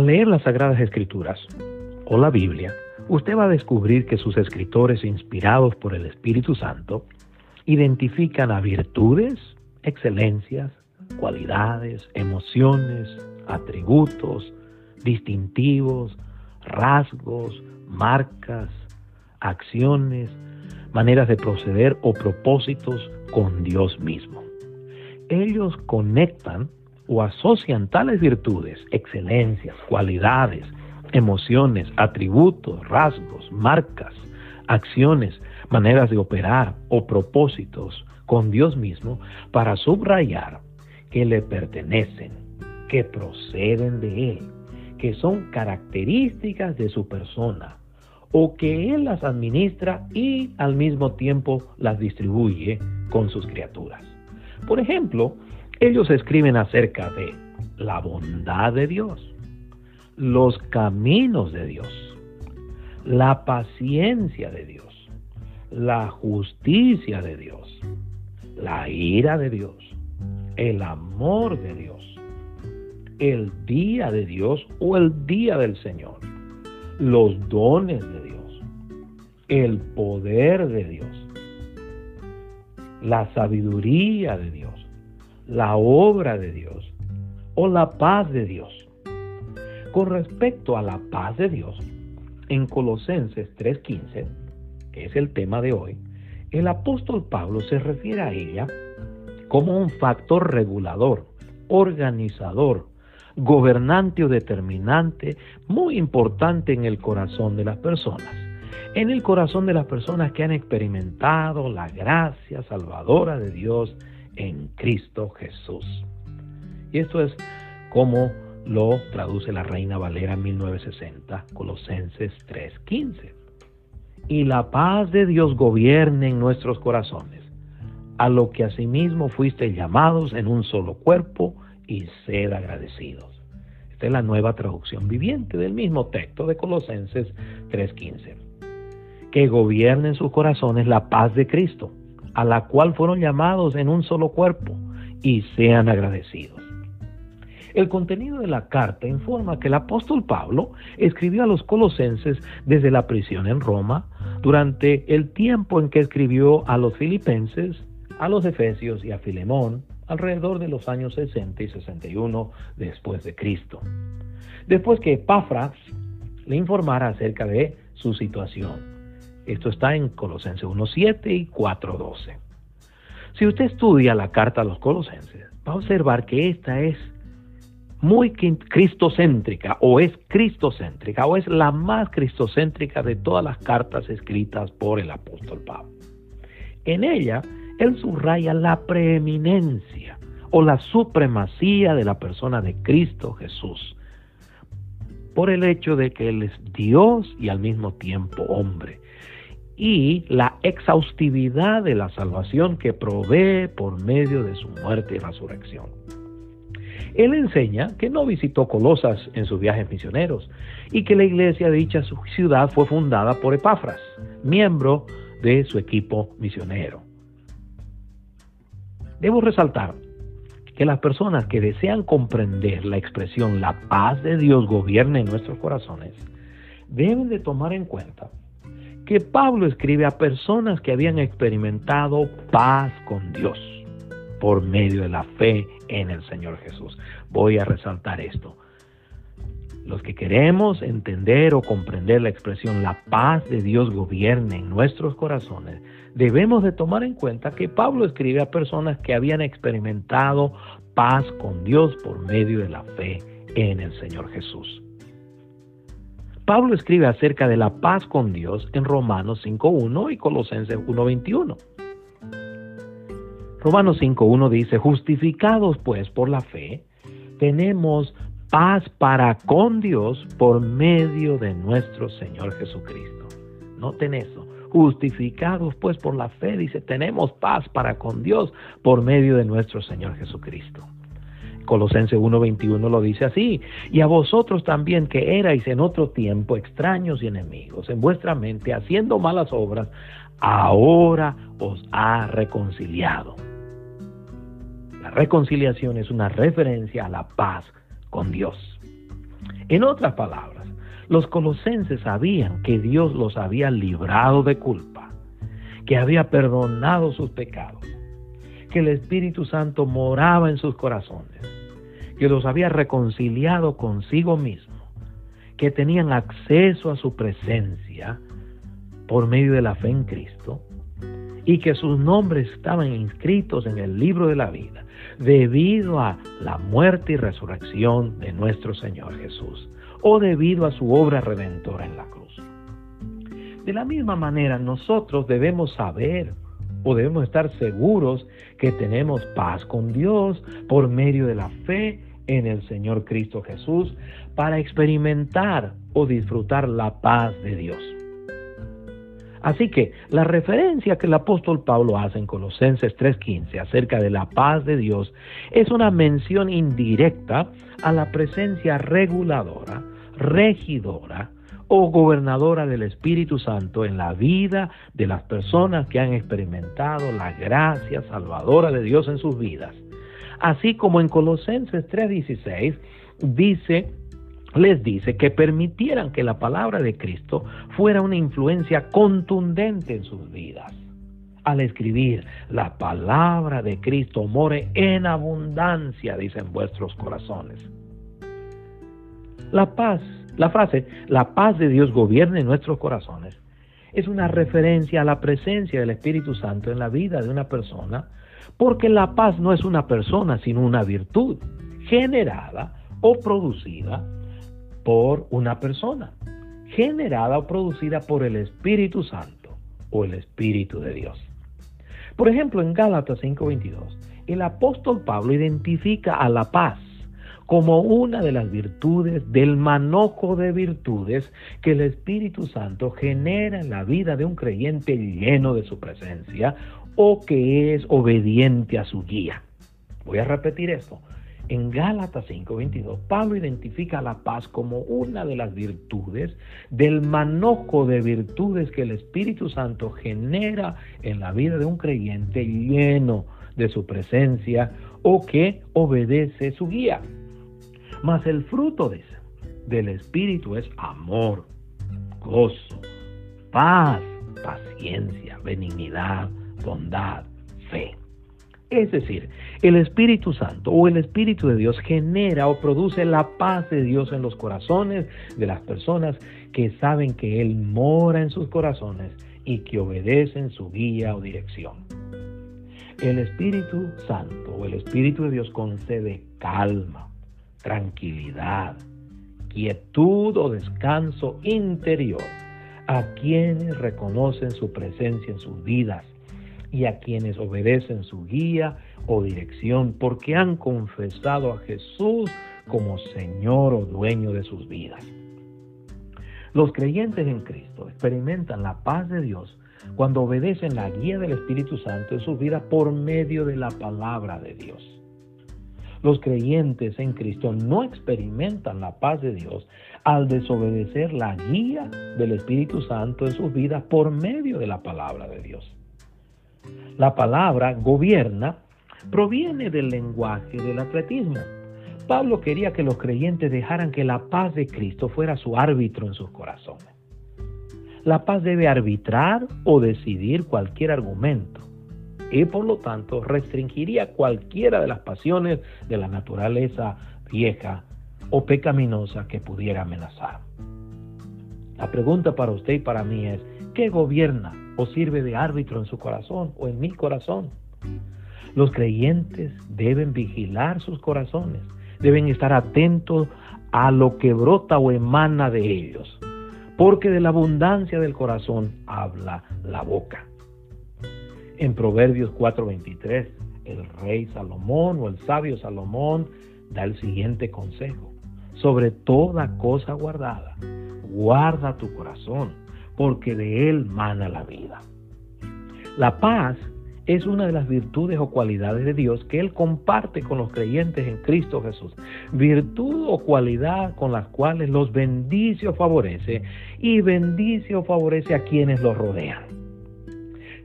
Al leer las Sagradas Escrituras o la Biblia, usted va a descubrir que sus escritores inspirados por el Espíritu Santo identifican a virtudes, excelencias, cualidades, emociones, atributos, distintivos, rasgos, marcas, acciones, maneras de proceder o propósitos con Dios mismo. Ellos conectan o asocian tales virtudes, excelencias, cualidades, emociones, atributos, rasgos, marcas, acciones, maneras de operar o propósitos con Dios mismo para subrayar que le pertenecen, que proceden de Él, que son características de su persona, o que Él las administra y al mismo tiempo las distribuye con sus criaturas. Por ejemplo, ellos escriben acerca de la bondad de Dios, los caminos de Dios, la paciencia de Dios, la justicia de Dios, la ira de Dios, el amor de Dios, el día de Dios o el día del Señor, los dones de Dios, el poder de Dios, la sabiduría de Dios, la obra de Dios o la paz de Dios. Con respecto a la paz de Dios, en Colosenses 3:15, que es el tema de hoy, el apóstol Pablo se refiere a ella como un factor regulador, organizador, gobernante o determinante muy importante en el corazón de las personas. En el corazón de las personas que han experimentado la gracia salvadora de Dios en Cristo Jesús. Y esto es como lo traduce la Reina Valera 1960, Colosenses 3:15. Y la paz de Dios gobierne en nuestros corazones, a lo que asimismo fuiste llamados en un solo cuerpo y sed agradecidos. Esta es la nueva traducción viviente del mismo texto de Colosenses 3:15. Que gobierne en sus corazones la paz de Cristo, a la cual fueron llamados en un solo cuerpo, y sean agradecidos. El contenido de la carta informa que el apóstol Pablo escribió a los colosenses desde la prisión en Roma, durante el tiempo en que escribió a los filipenses, a los efesios y a Filemón, alrededor de los años 60 y 61 después de Cristo. Después que Epafras le informara acerca de su situación. Esto está en Colosenses 1.7 y 4.12. Si usted estudia la carta a los colosenses, va a observar que esta es muy cristocéntrica o es cristocéntrica o es la más cristocéntrica de todas las cartas escritas por el apóstol Pablo. En ella, él subraya la preeminencia o la supremacía de la persona de Cristo Jesús por el hecho de que Él es Dios y al mismo tiempo hombre y la exhaustividad de la salvación que provee por medio de su muerte y resurrección. Él enseña que no visitó Colosas en sus viajes misioneros y que la iglesia de dicha ciudad fue fundada por Epafras, miembro de su equipo misionero. Debo resaltar que las personas que desean comprender la expresión la paz de Dios gobierne en nuestros corazones deben de tomar en cuenta que Pablo escribe a personas que habían experimentado paz con Dios por medio de la fe en el Señor Jesús. Voy a resaltar esto. Los que queremos entender o comprender la expresión la paz de Dios gobierne en nuestros corazones, debemos de tomar en cuenta que Pablo escribe a personas que habían experimentado paz con Dios por medio de la fe en el Señor Jesús. Pablo escribe acerca de la paz con Dios en Romanos 5.1 y Colosenses 1.21. Romanos 5.1 dice, justificados pues por la fe, tenemos paz para con Dios por medio de nuestro Señor Jesucristo. Noten eso. Justificados pues por la fe, dice, tenemos paz para con Dios por medio de nuestro Señor Jesucristo. Colosenses 1:21 lo dice así, y a vosotros también que erais en otro tiempo extraños y enemigos en vuestra mente, haciendo malas obras, ahora os ha reconciliado la reconciliación es una referencia a la paz con Dios. En otras palabras, los colosenses sabían que Dios los había librado de culpa, que había perdonado sus pecados, que el Espíritu Santo moraba en sus corazones, que los había reconciliado consigo mismo, que tenían acceso a su presencia por medio de la fe en Cristo y que sus nombres estaban inscritos en el libro de la vida debido a la muerte y resurrección de nuestro Señor Jesús o debido a su obra redentora en la cruz. De la misma manera, nosotros debemos saber o debemos estar seguros que tenemos paz con Dios por medio de la fe en el Señor Cristo Jesús para experimentar o disfrutar la paz de Dios. Así que la referencia que el apóstol Pablo hace en Colosenses 3:15 acerca de la paz de Dios es una mención indirecta a la presencia reguladora, regidora o gobernadora del Espíritu Santo en la vida de las personas que han experimentado la gracia salvadora de Dios en sus vidas. Así como en Colosenses 3:16 dice les dice que permitieran que la palabra de Cristo fuera una influencia contundente en sus vidas. Al escribir, la palabra de Cristo more en abundancia, dicen vuestros corazones. La paz, la frase, la paz de Dios gobierne nuestros corazones, es una referencia a la presencia del Espíritu Santo en la vida de una persona, porque la paz no es una persona, sino una virtud generada o producida por una persona, generada o producida por el Espíritu Santo o el Espíritu de Dios. Por ejemplo, en Gálatas 5:22, el apóstol Pablo identifica a la paz como una de las virtudes del manojo de virtudes que el Espíritu Santo genera en la vida de un creyente lleno de su presencia o que es obediente a su guía. Voy a repetir esto. En Gálatas 5:22, Pablo identifica la paz como una de las virtudes del manojo de virtudes que el Espíritu Santo genera en la vida de un creyente lleno de su presencia o que obedece su guía. Mas el fruto de del Espíritu es amor, gozo, paz, paciencia, benignidad, bondad, fe. Es decir, el Espíritu Santo o el Espíritu de Dios genera o produce la paz de Dios en los corazones de las personas que saben que Él mora en sus corazones y que obedecen su guía o dirección. El Espíritu Santo o el Espíritu de Dios concede calma, tranquilidad, quietud o descanso interior a quienes reconocen su presencia en sus vidas y a quienes obedecen su guía o dirección porque han confesado a Jesús como Señor o dueño de sus vidas. Los creyentes en Cristo experimentan la paz de Dios cuando obedecen la guía del Espíritu Santo en sus vidas por medio de la palabra de Dios. Los creyentes en Cristo no experimentan la paz de Dios al desobedecer la guía del Espíritu Santo en sus vidas por medio de la palabra de Dios. La palabra gobierna proviene del lenguaje del atletismo. Pablo quería que los creyentes dejaran que la paz de Cristo fuera su árbitro en sus corazones. La paz debe arbitrar o decidir cualquier argumento y por lo tanto restringiría cualquiera de las pasiones de la naturaleza vieja o pecaminosa que pudiera amenazar. La pregunta para usted y para mí es, ¿qué gobierna o sirve de árbitro en su corazón o en mi corazón. Los creyentes deben vigilar sus corazones, deben estar atentos a lo que brota o emana de ellos, porque de la abundancia del corazón habla la boca. En Proverbios 4:23, el rey Salomón o el sabio Salomón da el siguiente consejo. Sobre toda cosa guardada, guarda tu corazón, porque de él mana la vida. La paz es una de las virtudes o cualidades de Dios que Él comparte con los creyentes en Cristo Jesús. Virtud o cualidad con las cuales los bendice o favorece y bendice o favorece a quienes los rodean.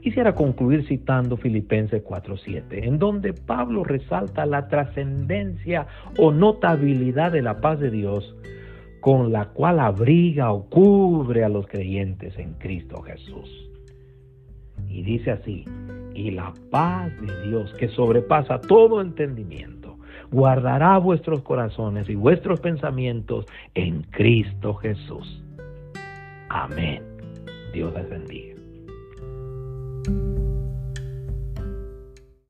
Quisiera concluir citando Filipenses 4:7, en donde Pablo resalta la trascendencia o notabilidad de la paz de Dios con la cual abriga o cubre a los creyentes en Cristo Jesús. Y dice así, y la paz de Dios que sobrepasa todo entendimiento, guardará vuestros corazones y vuestros pensamientos en Cristo Jesús. Amén. Dios les bendiga. thank you.